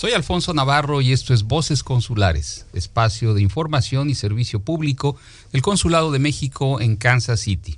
Soy Alfonso Navarro y esto es Voces Consulares, espacio de información y servicio público del Consulado de México en Kansas City.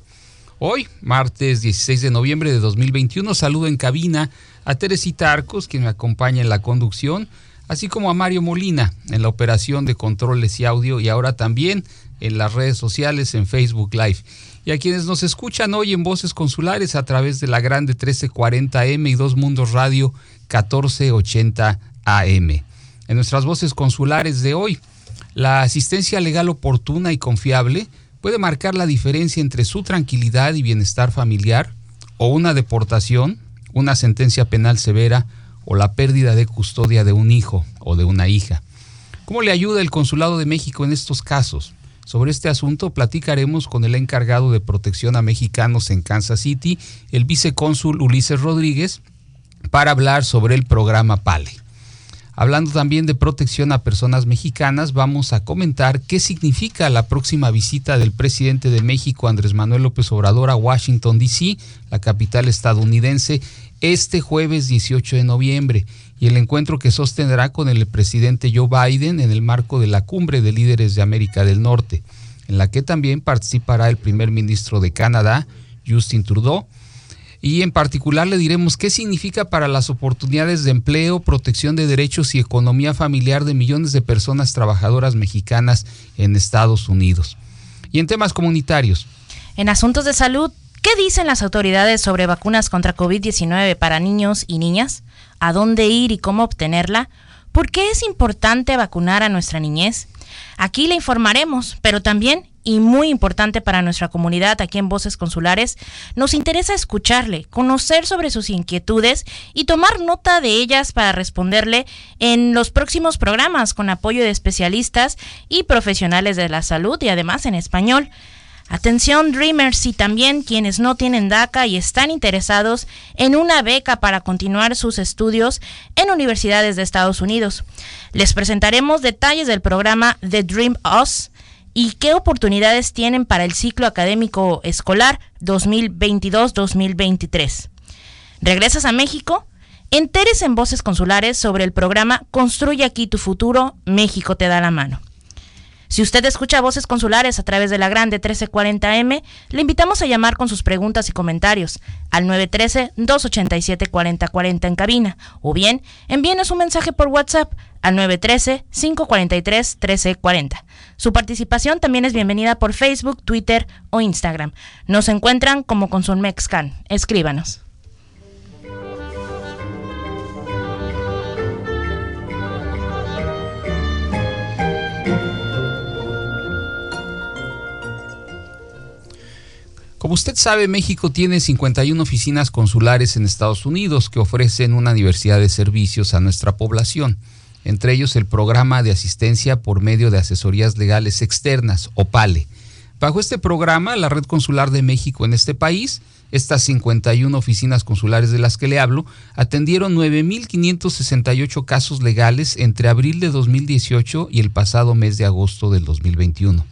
Hoy, martes 16 de noviembre de 2021, saludo en cabina a Teresita Arcos, quien me acompaña en la conducción, así como a Mario Molina en la operación de controles y audio y ahora también en las redes sociales en Facebook Live. Y a quienes nos escuchan hoy en Voces Consulares a través de la Grande 1340M y Dos Mundos Radio 1480 AM. En nuestras voces consulares de hoy, la asistencia legal oportuna y confiable puede marcar la diferencia entre su tranquilidad y bienestar familiar o una deportación, una sentencia penal severa o la pérdida de custodia de un hijo o de una hija. ¿Cómo le ayuda el Consulado de México en estos casos? Sobre este asunto platicaremos con el encargado de protección a mexicanos en Kansas City, el vicecónsul Ulises Rodríguez, para hablar sobre el programa PALE. Hablando también de protección a personas mexicanas, vamos a comentar qué significa la próxima visita del presidente de México, Andrés Manuel López Obrador, a Washington, D.C., la capital estadounidense, este jueves 18 de noviembre, y el encuentro que sostendrá con el presidente Joe Biden en el marco de la cumbre de líderes de América del Norte, en la que también participará el primer ministro de Canadá, Justin Trudeau, y en particular le diremos qué significa para las oportunidades de empleo, protección de derechos y economía familiar de millones de personas trabajadoras mexicanas en Estados Unidos. Y en temas comunitarios. En asuntos de salud, ¿qué dicen las autoridades sobre vacunas contra COVID-19 para niños y niñas? ¿A dónde ir y cómo obtenerla? ¿Por qué es importante vacunar a nuestra niñez? Aquí le informaremos, pero también y muy importante para nuestra comunidad aquí en Voces Consulares, nos interesa escucharle, conocer sobre sus inquietudes y tomar nota de ellas para responderle en los próximos programas con apoyo de especialistas y profesionales de la salud y además en español. Atención Dreamers y también quienes no tienen DACA y están interesados en una beca para continuar sus estudios en universidades de Estados Unidos. Les presentaremos detalles del programa The Dream Us y qué oportunidades tienen para el ciclo académico escolar 2022-2023. ¿Regresas a México? Enteres en Voces Consulares sobre el programa Construye aquí tu futuro, México te da la mano. Si usted escucha voces consulares a través de la grande 1340M, le invitamos a llamar con sus preguntas y comentarios al 913-287-4040 en cabina o bien envíenos un mensaje por WhatsApp al 913-543-1340. Su participación también es bienvenida por Facebook, Twitter o Instagram. Nos encuentran como Consulmexcan. Escríbanos. Como usted sabe, México tiene 51 oficinas consulares en Estados Unidos que ofrecen una diversidad de servicios a nuestra población, entre ellos el programa de asistencia por medio de asesorías legales externas, o PALE. Bajo este programa, la Red Consular de México en este país, estas 51 oficinas consulares de las que le hablo, atendieron 9.568 casos legales entre abril de 2018 y el pasado mes de agosto del 2021.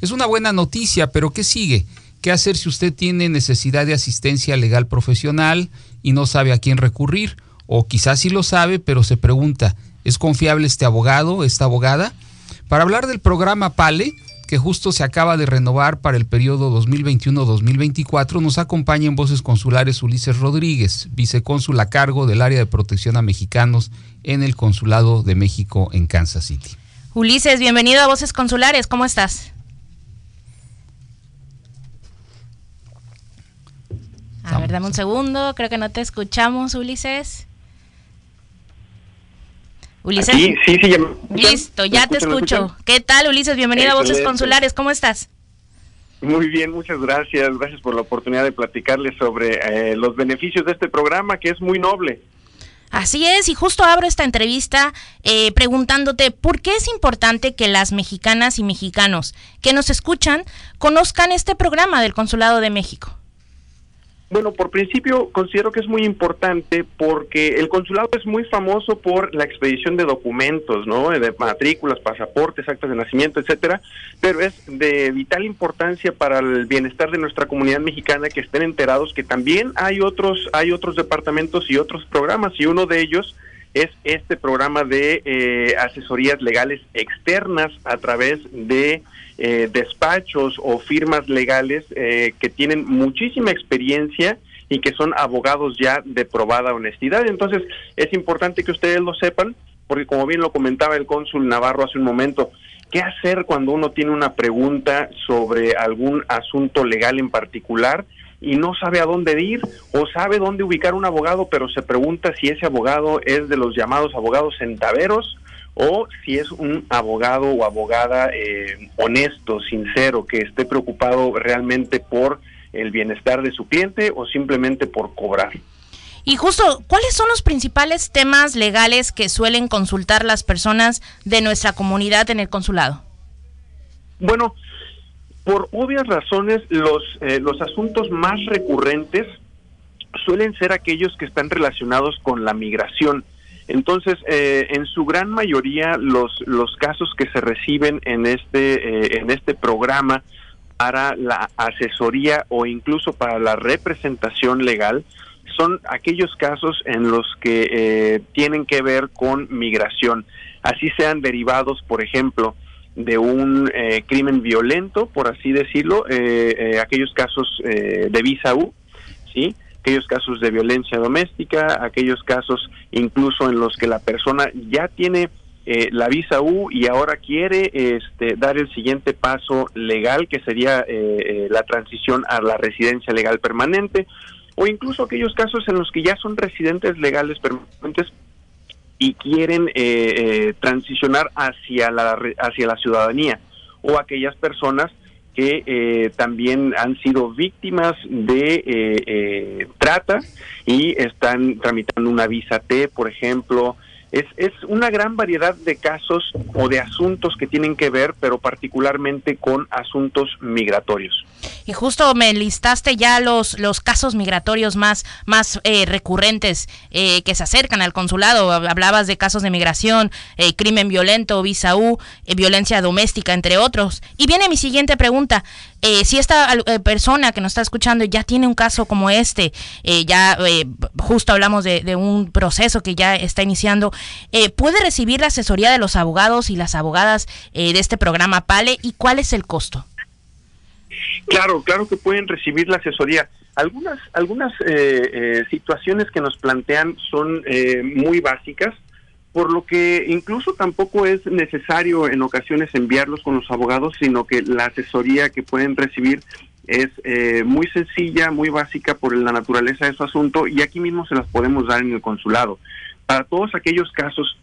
Es una buena noticia, pero ¿qué sigue? ¿Qué hacer si usted tiene necesidad de asistencia legal profesional y no sabe a quién recurrir? O quizás sí lo sabe, pero se pregunta, ¿es confiable este abogado, esta abogada? Para hablar del programa PALE, que justo se acaba de renovar para el periodo 2021-2024, nos acompaña en Voces Consulares Ulises Rodríguez, vicecónsul a cargo del área de protección a mexicanos en el Consulado de México en Kansas City. Ulises, bienvenido a Voces Consulares, ¿cómo estás? A ver, dame un segundo, creo que no te escuchamos, Ulises. Ulises. Sí, sí, sí. Listo, ya te escucho. ¿Qué tal, Ulises? Bienvenido a Voces Consulares, ¿cómo estás? Muy bien, muchas gracias. Gracias por la oportunidad de platicarles sobre eh, los beneficios de este programa, que es muy noble. Así es, y justo abro esta entrevista eh, preguntándote por qué es importante que las mexicanas y mexicanos que nos escuchan conozcan este programa del Consulado de México. Bueno, por principio considero que es muy importante porque el consulado es muy famoso por la expedición de documentos, ¿no? De matrículas, pasaportes, actas de nacimiento, etcétera, pero es de vital importancia para el bienestar de nuestra comunidad mexicana que estén enterados que también hay otros hay otros departamentos y otros programas y uno de ellos es este programa de eh, asesorías legales externas a través de eh, despachos o firmas legales eh, que tienen muchísima experiencia y que son abogados ya de probada honestidad. Entonces, es importante que ustedes lo sepan, porque como bien lo comentaba el cónsul Navarro hace un momento, ¿qué hacer cuando uno tiene una pregunta sobre algún asunto legal en particular? y no sabe a dónde ir o sabe dónde ubicar un abogado, pero se pregunta si ese abogado es de los llamados abogados centaveros o si es un abogado o abogada eh, honesto, sincero, que esté preocupado realmente por el bienestar de su cliente o simplemente por cobrar. Y justo, ¿cuáles son los principales temas legales que suelen consultar las personas de nuestra comunidad en el consulado? Bueno, por obvias razones, los, eh, los asuntos más recurrentes suelen ser aquellos que están relacionados con la migración. Entonces, eh, en su gran mayoría, los, los casos que se reciben en este, eh, en este programa para la asesoría o incluso para la representación legal son aquellos casos en los que tienen que ver con migración. Así sean derivados, por ejemplo, de un eh, crimen violento, por así decirlo, eh, eh, aquellos casos de visa U, ¿sí? Aquellos casos de violencia doméstica, aquellos casos incluso en los que la persona ya tiene la visa U y ahora quiere este, dar el siguiente paso legal, que sería la transición a la residencia legal permanente, o incluso aquellos casos en los que ya son residentes legales permanentes, y quieren eh, eh, transicionar hacia la, hacia la ciudadanía o aquellas personas que eh, también han sido víctimas de trata y están tramitando una visa T, por ejemplo, es, es una gran variedad de casos o de asuntos que tienen que ver, pero particularmente con asuntos migratorios. Y justo me listaste ya los, los casos migratorios más, más eh, recurrentes eh, que se acercan al consulado. Hablabas de casos de migración, eh, crimen violento, visa U, violencia doméstica, entre otros. Y viene mi siguiente pregunta. si esta persona que nos está escuchando ya tiene un caso como este, ya justo hablamos de, un proceso que ya está iniciando, eh, ¿puede recibir la asesoría de los abogados y las abogadas eh, de este programa PALE y cuál es el costo? Claro, claro que pueden recibir la asesoría. Algunas, algunas eh, situaciones que nos plantean son muy básicas, por lo que incluso tampoco es necesario en ocasiones enviarlos con los abogados, sino que la asesoría que pueden recibir es muy sencilla, muy básica por la naturaleza de su asunto y aquí mismo se las podemos dar en el consulado para todos aquellos casos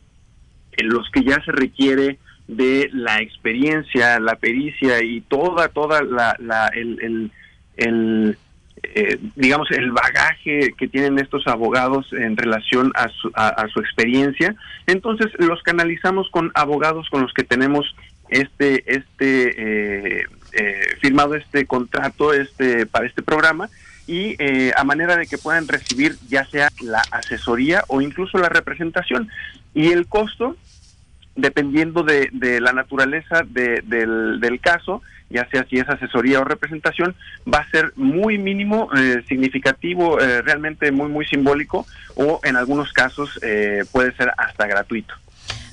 en los que ya se requiere de la experiencia, la pericia y toda, toda la, el, el, eh, digamos, el bagaje que tienen estos abogados en relación a su, a, su experiencia. Entonces los canalizamos con abogados con los que tenemos este, este, eh, eh, firmado este contrato, este, para este programa y eh, a manera de que puedan recibir ya sea la asesoría o incluso la representación. Y el costo, dependiendo de, la naturaleza del, del, caso, ya sea si es asesoría o representación, va a ser muy mínimo, eh, significativo, eh, realmente muy, muy simbólico o en algunos casos puede ser hasta gratuito.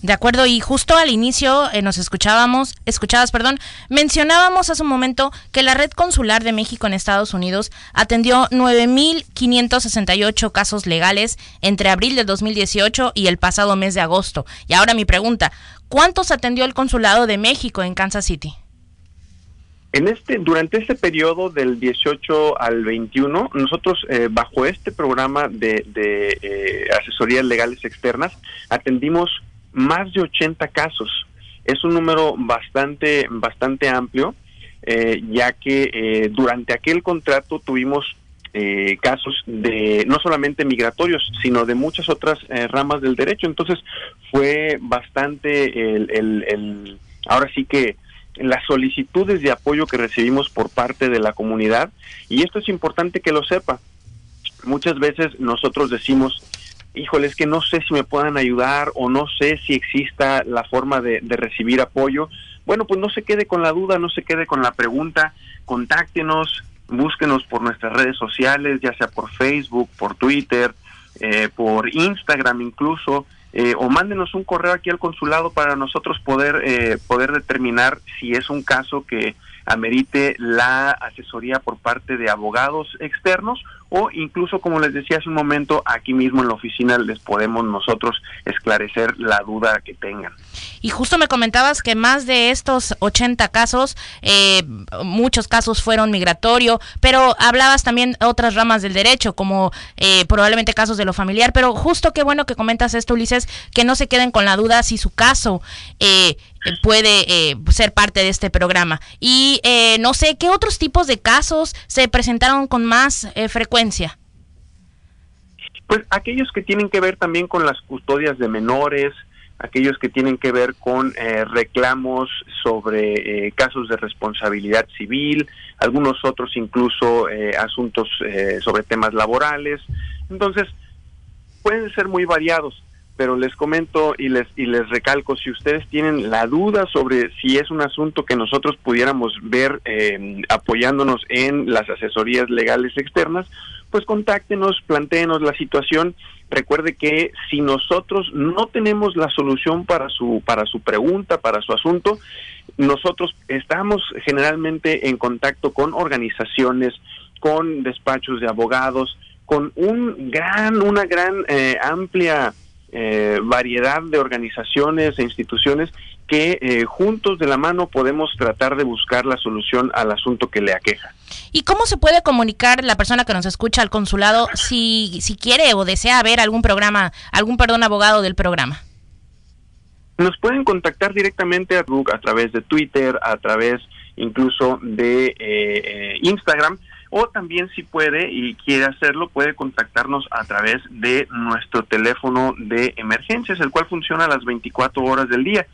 De acuerdo, y justo al inicio eh, nos escuchábamos, escuchabas, perdón, mencionábamos hace un momento que la red consular de México en Estados Unidos atendió 9.568 casos legales entre abril de 2018 y el pasado mes de agosto. Y ahora mi pregunta, ¿cuántos atendió el consulado de México en Kansas City? En este, durante este periodo del 18 al 21, nosotros eh, bajo este programa de, eh, asesorías legales externas atendimos más de 80 casos. Es un número bastante, bastante amplio, eh, ya que eh, durante aquel contrato tuvimos eh, casos de no solamente migratorios, sino de muchas otras ramas del derecho. Entonces fue bastante el, el, ahora sí que las solicitudes de apoyo que recibimos por parte de la comunidad y esto es importante que lo sepa. Muchas veces nosotros decimos híjole, es que no sé si me puedan ayudar o no sé si exista la forma de, recibir apoyo. Bueno, pues no se quede con la duda, no se quede con la pregunta, contáctenos, búsquenos por nuestras redes sociales, ya sea por Facebook, por Twitter, eh, por Instagram incluso. eh, o mándenos un correo aquí al consulado para nosotros poder eh, poder determinar si es un caso que amerite la asesoría por parte de abogados externos o incluso, como les decía hace un momento, aquí mismo en la oficina les podemos nosotros esclarecer la duda que tengan. Y justo me comentabas que más de estos 80 casos, eh, muchos casos fueron migratorio, pero hablabas también otras ramas del derecho, como eh, probablemente casos de lo familiar, pero justo qué bueno que comentas esto, Ulises, que no se queden con la duda si su caso eh, puede ser parte de este programa. Y no sé, ¿qué otros tipos de casos se presentaron con más frecuencia? Pues aquellos que tienen que ver también con las custodias de menores, aquellos que tienen que ver con eh, reclamos sobre eh, casos de responsabilidad civil, algunos otros incluso eh, asuntos sobre temas laborales. Entonces, pueden ser muy variados, pero les comento y les, y les recalco, si ustedes tienen la duda sobre si es un asunto que nosotros pudiéramos ver apoyándonos en las asesorías legales externas, pues contáctenos, plantéenos la situación. Recuerde que si nosotros no tenemos la solución para su para su pregunta, para su asunto, nosotros estamos generalmente en contacto con organizaciones, con despachos de abogados, con un gran una gran eh, amplia eh, variedad de organizaciones e instituciones que eh, juntos de la mano podemos tratar de buscar la solución al asunto que le aqueja. ¿Y cómo se puede comunicar la persona que nos escucha al consulado si, si quiere o desea ver algún programa, algún perdón abogado del programa? Nos pueden contactar directamente a, a través de Twitter, a través incluso de eh, eh, Instagram, o también si puede y quiere hacerlo, puede contactarnos a través de nuestro teléfono de emergencias, el cual funciona las 24 horas del día.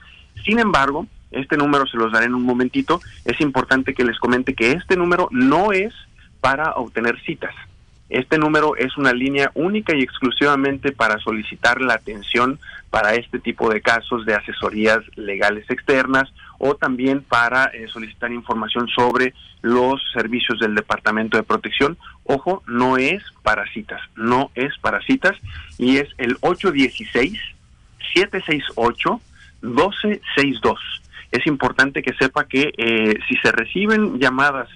Sin embargo, este número se los daré en un momentito, es importante que les comente que este número no es para obtener citas. Este número es una línea única y exclusivamente para solicitar la atención para este tipo de casos de asesorías legales externas o también para eh, solicitar información sobre los servicios del Departamento de Protección. Ojo, no es para citas, no es para citas y es el 816 768 1262 es importante que sepa que eh, si se reciben llamadas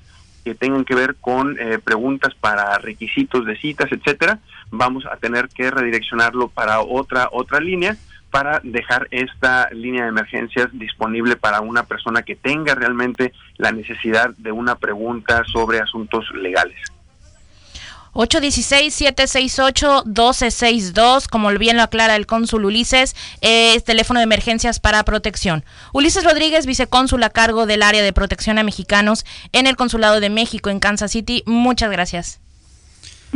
que tengan que ver con eh, preguntas para requisitos de citas, etcétera, vamos a tener que redireccionarlo para otra otra línea para dejar esta línea de emergencias disponible para una persona que tenga realmente la necesidad de una pregunta sobre asuntos legales. 816-768-1262, como bien lo aclara el cónsul Ulises, es teléfono de emergencias para protección. Ulises Rodríguez, vicecónsul a cargo del área de protección a mexicanos en el Consulado de México en Kansas City. Muchas gracias.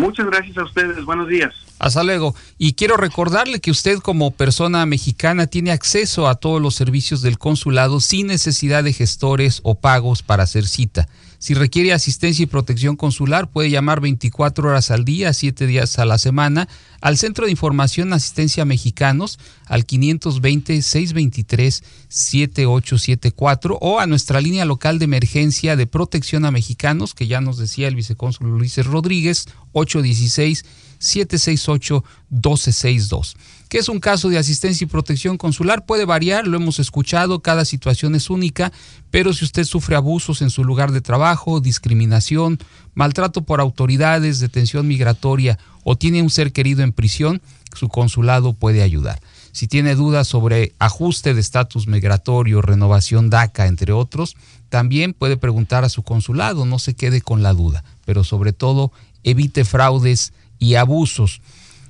Muchas gracias a ustedes. Buenos días. Hasta luego. Y quiero recordarle que usted como persona mexicana tiene acceso a todos los servicios del consulado sin necesidad de gestores o pagos para hacer cita. Si requiere asistencia y protección consular, puede llamar 24 horas al día, 7 días a la semana, al Centro de Información Asistencia Mexicanos, al 520-623-7874 o a nuestra línea local de emergencia de protección a mexicanos, que ya nos decía el vicecónsul Luis Rodríguez, 816 768-1262. ¿Qué es un caso de asistencia y protección consular? Puede variar, lo hemos escuchado, cada situación es única, pero si usted sufre abusos en su lugar de trabajo, discriminación, maltrato por autoridades, detención migratoria o tiene un ser querido en prisión, su consulado puede ayudar. Si tiene dudas sobre ajuste de estatus migratorio, renovación DACA, entre otros, también puede preguntar a su consulado, no se quede con la duda, pero sobre todo evite fraudes y abusos.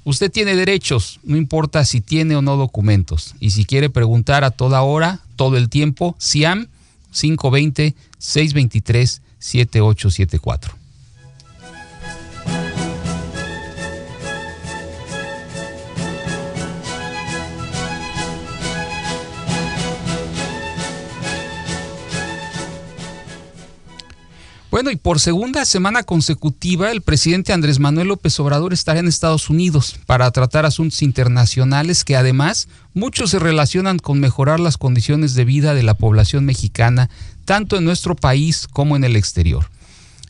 Usted tiene derechos, no importa si tiene o no documentos. Y si quiere preguntar a toda hora, todo el tiempo, SIAM 520 Bueno, y por segunda semana consecutiva, el presidente Andrés Manuel López Obrador estará en Estados Unidos para tratar asuntos internacionales que además muchos se relacionan con mejorar las condiciones de vida de la población mexicana, tanto en nuestro país como en el exterior.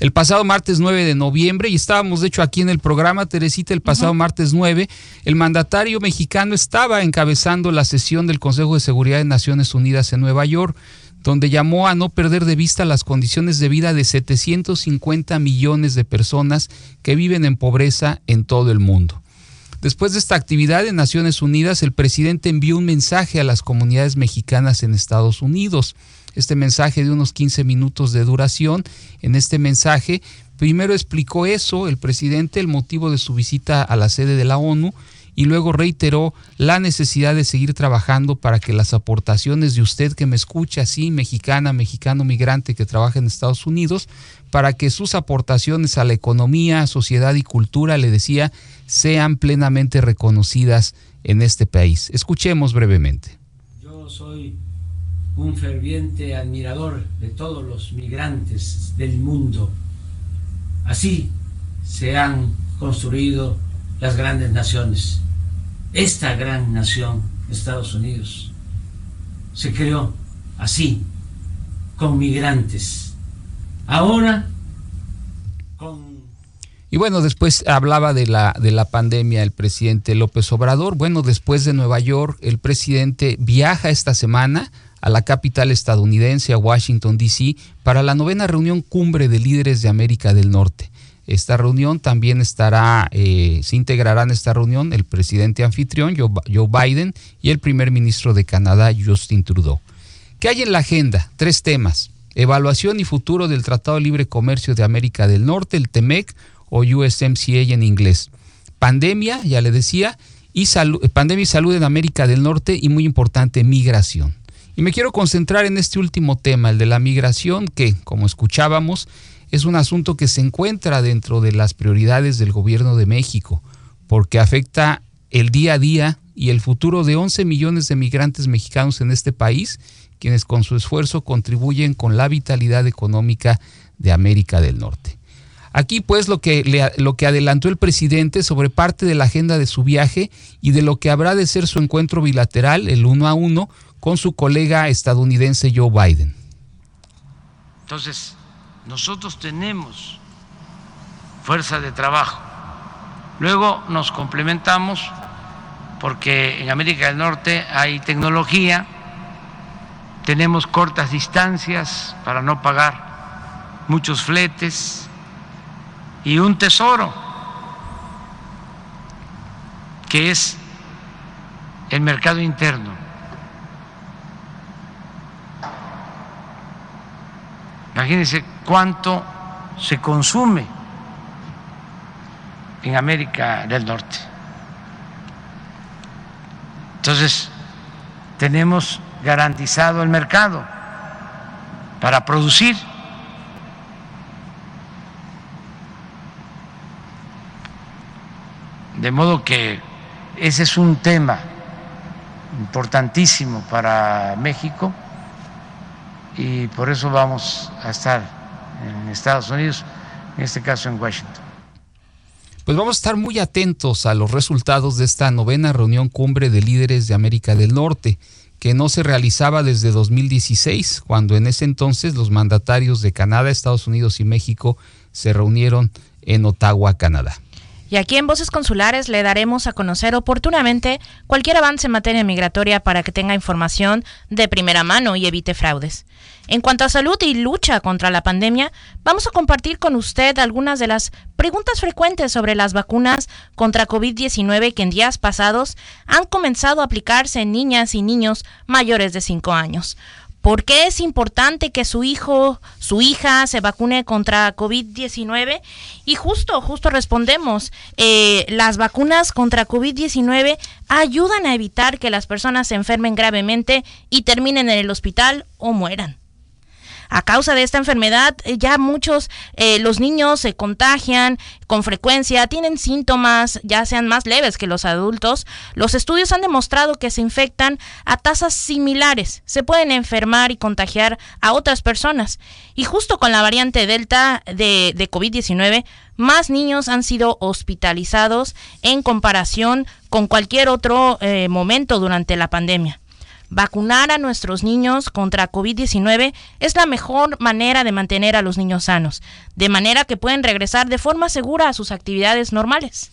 El pasado martes 9 de noviembre, y estábamos de hecho aquí en el programa, Teresita, el pasado martes 9, el mandatario mexicano estaba encabezando la sesión del Consejo de Seguridad de Naciones Unidas en Nueva York, donde llamó a no perder de vista las condiciones de vida de 750 millones de personas que viven en pobreza en todo el mundo. Después de esta actividad en Naciones Unidas, el presidente envió un mensaje a las comunidades mexicanas en Estados Unidos este mensaje de unos 15 minutos de duración. En este mensaje, primero explicó eso, el presidente, el motivo de su visita a la sede de la ONU, y luego reiteró la necesidad de seguir trabajando para que las aportaciones de usted que me escucha, sí, mexicana, mexicano migrante que trabaja en Estados Unidos, para que sus aportaciones a la economía, sociedad y cultura, le decía, sean plenamente reconocidas en este país. Escuchemos brevemente. Yo soy un ferviente admirador de todos los migrantes del mundo. Así se han construido las grandes naciones. Esta gran nación, Estados Unidos, se creó así, con migrantes. Ahora, con... Y bueno, después hablaba de la, de la pandemia el presidente López Obrador. Bueno, después de Nueva York, el presidente viaja esta semana a la capital estadounidense, a Washington, D.C., para la novena reunión cumbre de líderes de América del Norte. Esta reunión también estará, eh, se integrará en esta reunión el presidente anfitrión, Joe Biden, y el primer ministro de Canadá, Justin Trudeau. ¿Qué hay en la agenda? Tres temas. Evaluación y futuro del Tratado de Libre Comercio de América del Norte, el TEMEC o USMCA en inglés. Pandemia, ya le decía, y pandemia y salud en América del Norte y muy importante, migración. Y me quiero concentrar en este último tema, el de la migración, que, como escuchábamos, es un asunto que se encuentra dentro de las prioridades del gobierno de México, porque afecta el día a día y el futuro de 11 millones de migrantes mexicanos en este país, quienes con su esfuerzo contribuyen con la vitalidad económica de América del Norte. Aquí pues lo que, lo que adelantó el presidente sobre parte de la agenda de su viaje y de lo que habrá de ser su encuentro bilateral, el uno a uno, con su colega estadounidense Joe Biden. Entonces, nosotros tenemos fuerza de trabajo. Luego nos complementamos porque en América del Norte hay tecnología, tenemos cortas distancias para no pagar muchos fletes y un tesoro que es el mercado interno. Imagínense cuánto se consume en América del Norte. Entonces, tenemos garantizado el mercado para producir. De modo que ese es un tema importantísimo para México y por eso vamos a estar en Estados Unidos, en este caso en Washington. Pues vamos a estar muy atentos a los resultados de esta novena reunión cumbre de líderes de América del Norte, que no se realizaba desde 2016, cuando en ese entonces los mandatarios de Canadá, Estados Unidos y México se reunieron en Ottawa, Canadá. Y aquí en Voces Consulares le daremos a conocer oportunamente cualquier avance en materia migratoria para que tenga información de primera mano y evite fraudes. En cuanto a salud y lucha contra la pandemia, vamos a compartir con usted algunas de las preguntas frecuentes sobre las vacunas contra COVID-19 que en días pasados han comenzado a aplicarse en niñas y niños mayores de 5 años. ¿Por qué es importante que su hijo, su hija se vacune contra COVID-19? Y justo, justo respondemos, eh, las vacunas contra COVID-19 ayudan a evitar que las personas se enfermen gravemente y terminen en el hospital o mueran. A causa de esta enfermedad, eh, ya muchos, eh, los niños se contagian con frecuencia, tienen síntomas, ya sean más leves que los adultos. Los estudios han demostrado que se infectan a tasas similares, se pueden enfermar y contagiar a otras personas. Y justo con la variante Delta de, de COVID-19, más niños han sido hospitalizados en comparación con cualquier otro eh, momento durante la pandemia. Vacunar a nuestros niños contra COVID-19 es la mejor manera de mantener a los niños sanos, de manera que pueden regresar de forma segura a sus actividades normales.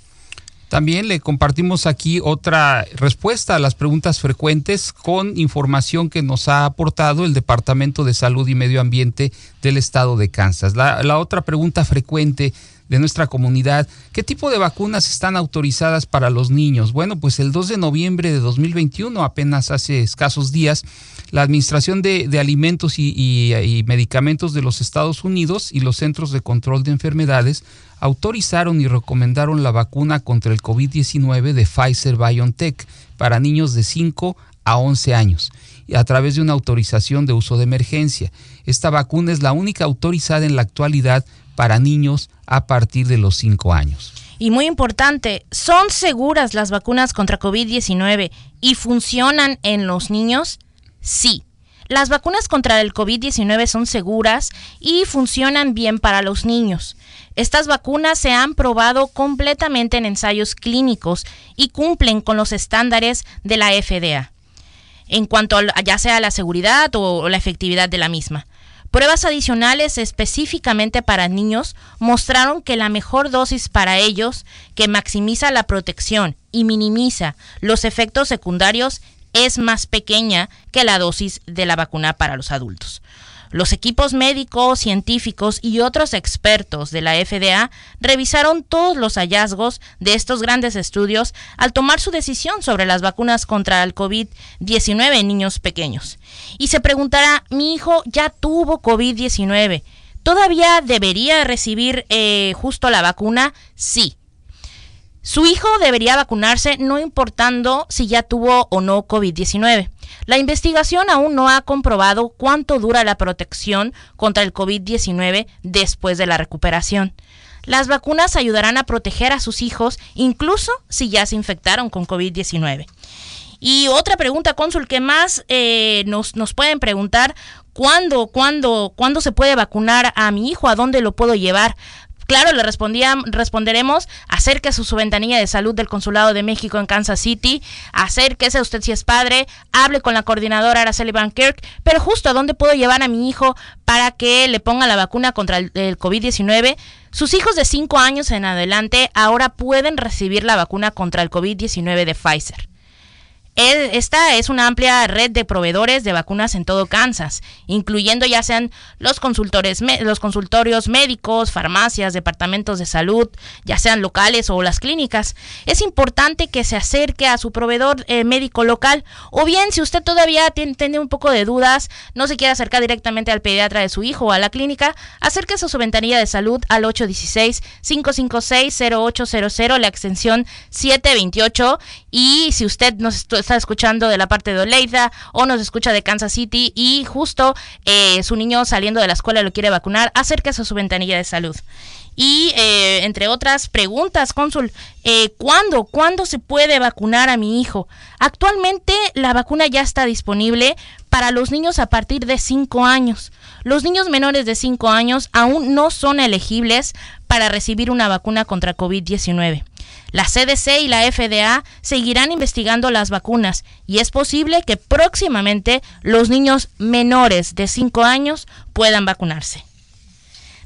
También le compartimos aquí otra respuesta a las preguntas frecuentes con información que nos ha aportado el Departamento de Salud y Medio Ambiente del Estado de Kansas. La, la otra pregunta frecuente de nuestra comunidad. ¿Qué tipo de vacunas están autorizadas para los niños? Bueno, pues el 2 de noviembre de 2021, apenas hace escasos días, la Administración de, Alimentos y, Medicamentos de los Estados Unidos y los Centros de Control de Enfermedades autorizaron y recomendaron la vacuna contra el COVID-19 de Pfizer BioNTech para niños de 5 a 11 años a través de una autorización de uso de emergencia. Esta vacuna es la única autorizada en la actualidad para niños a partir de los 5 años. Y muy importante, ¿son seguras las vacunas contra COVID-19 y funcionan en los niños? Sí. Las vacunas contra el COVID-19 son seguras y funcionan bien para los niños. Estas vacunas se han probado completamente en ensayos clínicos y cumplen con los estándares de la FDA, en cuanto a ya sea la seguridad o la efectividad de la misma. Pruebas adicionales específicamente para niños mostraron que la mejor dosis para ellos, que maximiza la protección y minimiza los efectos secundarios, es más pequeña que la dosis de la vacuna para los adultos. Los equipos médicos, científicos y otros expertos de la FDA revisaron todos los hallazgos de estos grandes estudios al tomar su decisión sobre las vacunas contra el COVID-19 en niños pequeños. Y se preguntará, mi hijo ya tuvo COVID-19, ¿todavía debería recibir eh, justo la vacuna? Sí. Su hijo debería vacunarse no importando si ya tuvo o no COVID-19. La investigación aún no ha comprobado cuánto dura la protección contra el COVID-19 después de la recuperación. Las vacunas ayudarán a proteger a sus hijos incluso si ya se infectaron con COVID-19. Y otra pregunta, cónsul, que más eh, nos, nos pueden preguntar, ¿cuándo, cuándo, ¿cuándo se puede vacunar a mi hijo? ¿A dónde lo puedo llevar? Claro, le responderemos, acérquese a su ventanilla de salud del Consulado de México en Kansas City, acérquese usted si es padre, hable con la coordinadora Araceli Van Kirk, pero justo a dónde puedo llevar a mi hijo para que le ponga la vacuna contra el, el COVID-19. Sus hijos de 5 años en adelante ahora pueden recibir la vacuna contra el COVID-19 de Pfizer. Esta es una amplia red de proveedores de vacunas en todo Kansas, incluyendo ya sean los consultores, los consultorios médicos, farmacias, departamentos de salud, ya sean locales o las clínicas. Es importante que se acerque a su proveedor eh, médico local, o bien si usted todavía tiene, tiene, un poco de dudas, no se quiere acercar directamente al pediatra de su hijo o a la clínica, acérquese a su ventanilla de salud al 816-556-0800, la extensión 728, y si usted nos está escuchando de la parte de Oleida o nos escucha de Kansas City y justo eh, su niño saliendo de la escuela lo quiere vacunar, acérquese a su ventanilla de salud. Y eh, entre otras preguntas, cónsul, eh, ¿cuándo, ¿cuándo se puede vacunar a mi hijo? Actualmente la vacuna ya está disponible para los niños a partir de 5 años. Los niños menores de 5 años aún no son elegibles para recibir una vacuna contra COVID-19. La CDC y la FDA seguirán investigando las vacunas y es posible que próximamente los niños menores de 5 años puedan vacunarse.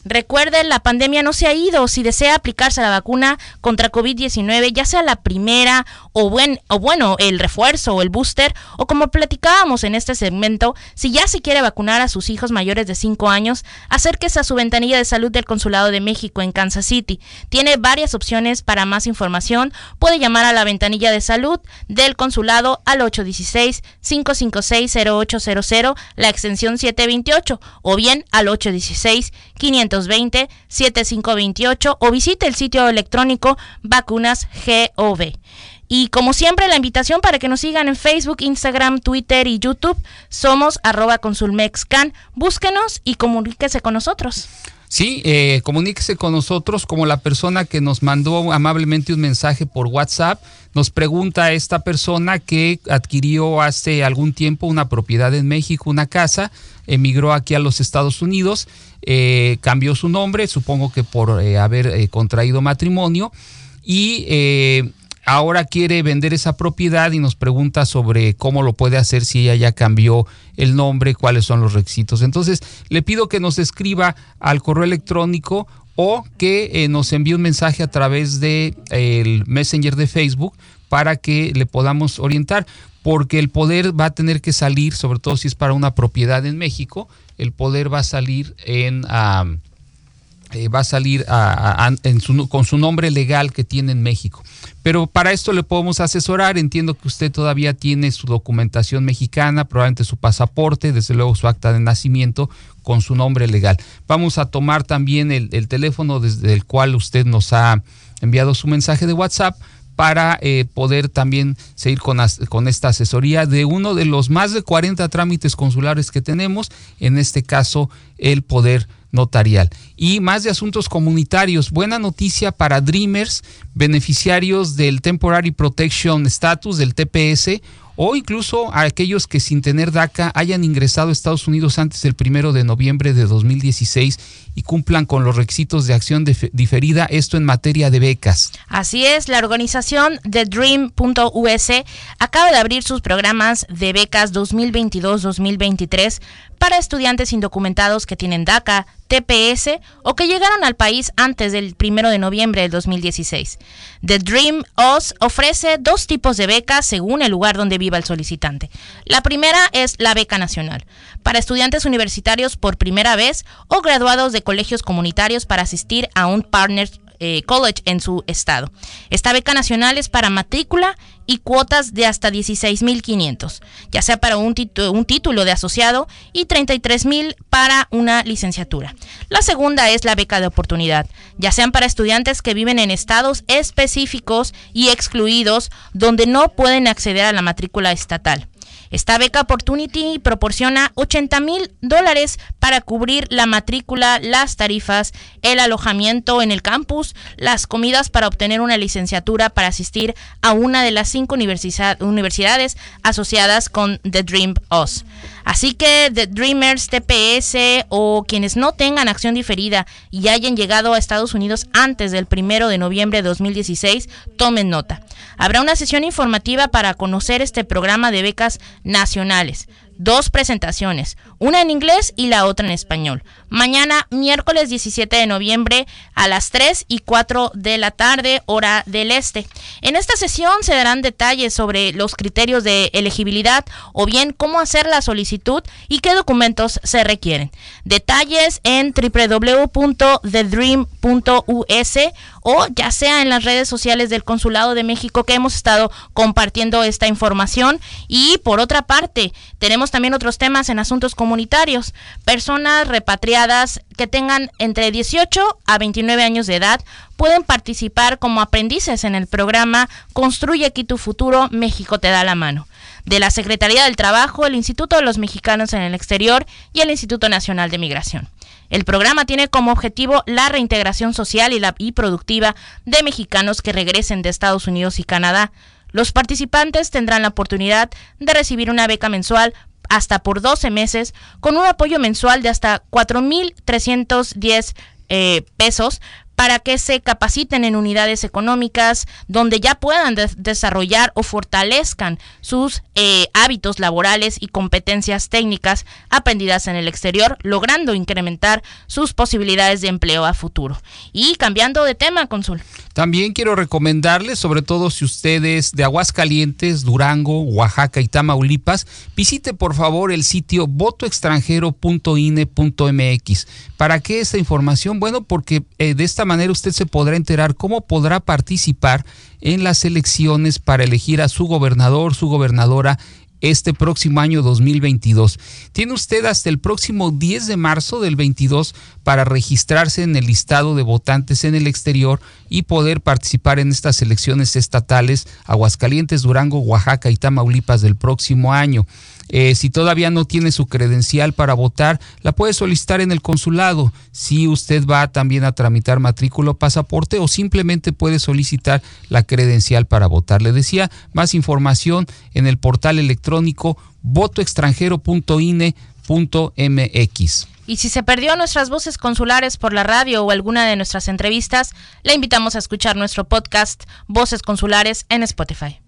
Recuerden, la pandemia no se ha ido. Si desea aplicarse la vacuna contra COVID-19, ya sea la primera o, buen, o bueno, el refuerzo o el booster, o como platicábamos en este segmento, si ya se quiere vacunar a sus hijos mayores de 5 años, acérquese a su ventanilla de salud del Consulado de México en Kansas City. Tiene varias opciones para más información. Puede llamar a la ventanilla de salud del consulado al 816-556-0800, la extensión 728, o bien al 816 500 520-7528 o visite el sitio electrónico Vacunas GOV. Y como siempre, la invitación para que nos sigan en Facebook, Instagram, Twitter y YouTube. Somos arroba consulmexcan. Búsquenos y comuníquese con nosotros. Sí, eh, comuníquese con nosotros como la persona que nos mandó amablemente un mensaje por WhatsApp. Nos pregunta esta persona que adquirió hace algún tiempo una propiedad en México, una casa, emigró aquí a los Estados Unidos eh, cambió su nombre, supongo que por eh, haber eh, contraído matrimonio, y ahora quiere vender esa propiedad y nos pregunta sobre cómo lo puede hacer si ella ya cambió el nombre, cuáles son los requisitos. Entonces, le pido que nos escriba al correo electrónico o que eh, nos envíe un mensaje a través de el Messenger de Facebook para que le podamos orientar, porque el poder va a tener que salir, sobre todo si es para una propiedad en México, el poder va a salir en eh, va a salir con su nombre legal que tiene en México. Pero para esto le podemos asesorar. Entiendo que usted todavía tiene su documentación mexicana, probablemente su pasaporte, desde luego su acta de nacimiento con su nombre legal. Vamos a tomar también el, teléfono desde el cual usted nos ha enviado su mensaje de WhatsApp para eh, poder también seguir con, esta asesoría de uno de los más de 40 trámites consulares que tenemos, en este caso el poder notarial. Y más de asuntos comunitarios. Buena noticia para Dreamers, beneficiarios del Temporary Protection Status, del TPS, o incluso a aquellos que sin tener DACA hayan ingresado a Estados Unidos antes del primero de noviembre de 2016 y cumplan con los requisitos de acción diferida, esto en materia de becas. Así es, la organización de Dream.us acaba de abrir sus programas de becas 2022-2023 para estudiantes indocumentados que tienen DACA, TPS o que llegaron al país antes del 1 de noviembre del 2016. The Dream Us ofrece dos tipos de becas según el lugar donde viva el solicitante. La primera es la beca nacional, para estudiantes universitarios por primera vez o graduados de colegios comunitarios para asistir a un partner eh, college en su estado. Esta beca nacional es para matrícula y cuotas de hasta 16.500, ya sea para un, un, título de asociado y 33.000 para una licenciatura. La segunda es la beca de oportunidad, ya sean para estudiantes que viven en estados específicos y excluidos donde no pueden acceder a la matrícula estatal. Esta beca Opportunity proporciona 80 mil dólares para cubrir la matrícula, las tarifas, el alojamiento en el campus, las comidas para obtener una licenciatura para asistir a una de las cinco universidades asociadas con The Dream Us. Así que The Dreamers, TPS o quienes no tengan acción diferida y hayan llegado a Estados Unidos antes del primero de noviembre de 2016, tomen nota. Habrá una sesión informativa para conocer este programa de becas nacionales dos presentaciones, una en inglés y la otra en español. Mañana, miércoles 17 de noviembre, a las 3 y 4 de la tarde, hora del este. En esta sesión se darán detalles sobre los criterios de elegibilidad o bien cómo hacer la solicitud y qué documentos se requieren. Detalles en www.thedream.us o ya sea en las redes sociales del Consulado de México que hemos estado compartiendo esta información. Y por otra parte, tenemos también otros temas en asuntos comunitarios. Personas repatriadas que tengan entre 18 a 29 años de edad pueden participar como aprendices en el programa Construye aquí tu futuro, México te da la mano de la Secretaría del Trabajo, el Instituto de los Mexicanos en el Exterior y el Instituto Nacional de Migración. El programa tiene como objetivo la reintegración social y, la, y productiva de mexicanos que regresen de Estados Unidos y Canadá. Los participantes tendrán la oportunidad de recibir una beca mensual hasta por 12 meses con un apoyo mensual de hasta 4.310 eh, pesos para que se capaciten en unidades económicas donde ya puedan desarrollar o fortalezcan sus eh, hábitos laborales y competencias técnicas aprendidas en el exterior, logrando incrementar sus posibilidades de empleo a futuro. Y cambiando de tema, Consul. También quiero recomendarles, sobre todo si ustedes de Aguascalientes, Durango, Oaxaca y Tamaulipas, visite por favor el sitio votoextranjero.ine.mx. ¿Para qué esta información? Bueno, porque eh, de esta manera usted se podrá enterar cómo podrá participar en las elecciones para elegir a su gobernador, su gobernadora este próximo año 2022. Tiene usted hasta el próximo 10 de marzo del 22 para registrarse en el listado de votantes en el exterior y poder participar en estas elecciones estatales Aguascalientes, Durango, Oaxaca y Tamaulipas del próximo año. Eh, si todavía no tiene su credencial para votar, la puede solicitar en el consulado. Si usted va también a tramitar matrícula o pasaporte o simplemente puede solicitar la credencial para votar. Le decía, más información en el portal electrónico votoextranjero.ine.mx Y si se perdió nuestras voces consulares por la radio o alguna de nuestras entrevistas, le invitamos a escuchar nuestro podcast Voces Consulares en Spotify.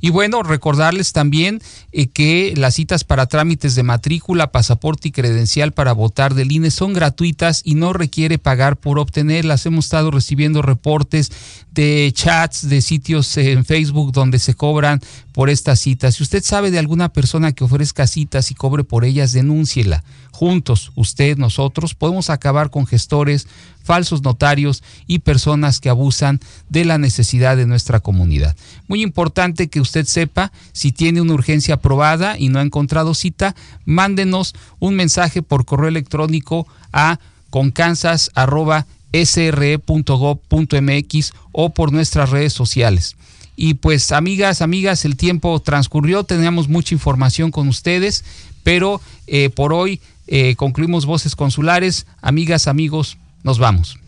Y bueno, recordarles también eh, que las citas para trámites de matrícula, pasaporte y credencial para votar del INE son gratuitas y no requiere pagar por obtenerlas. Hemos estado recibiendo reportes de chats, de sitios en Facebook donde se cobran por estas citas. Si usted sabe de alguna persona que ofrezca citas y cobre por ellas, denúnciela. Juntos, usted, nosotros, podemos acabar con gestores, falsos notarios y personas que abusan de la necesidad de nuestra comunidad. Muy importante que usted sepa, si tiene una urgencia aprobada y no ha encontrado cita, mándenos un mensaje por correo electrónico a concansas.sre.gov.mx o por nuestras redes sociales. Y pues amigas, amigas, el tiempo transcurrió, teníamos mucha información con ustedes, pero eh, por hoy eh, concluimos Voces Consulares. Amigas, amigos, nos vamos.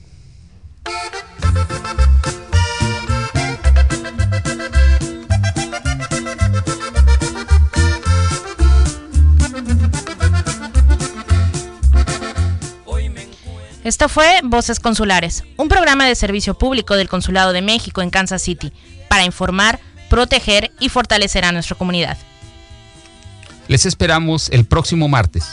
Esto fue Voces Consulares, un programa de servicio público del Consulado de México en Kansas City, para informar, proteger y fortalecer a nuestra comunidad. Les esperamos el próximo martes.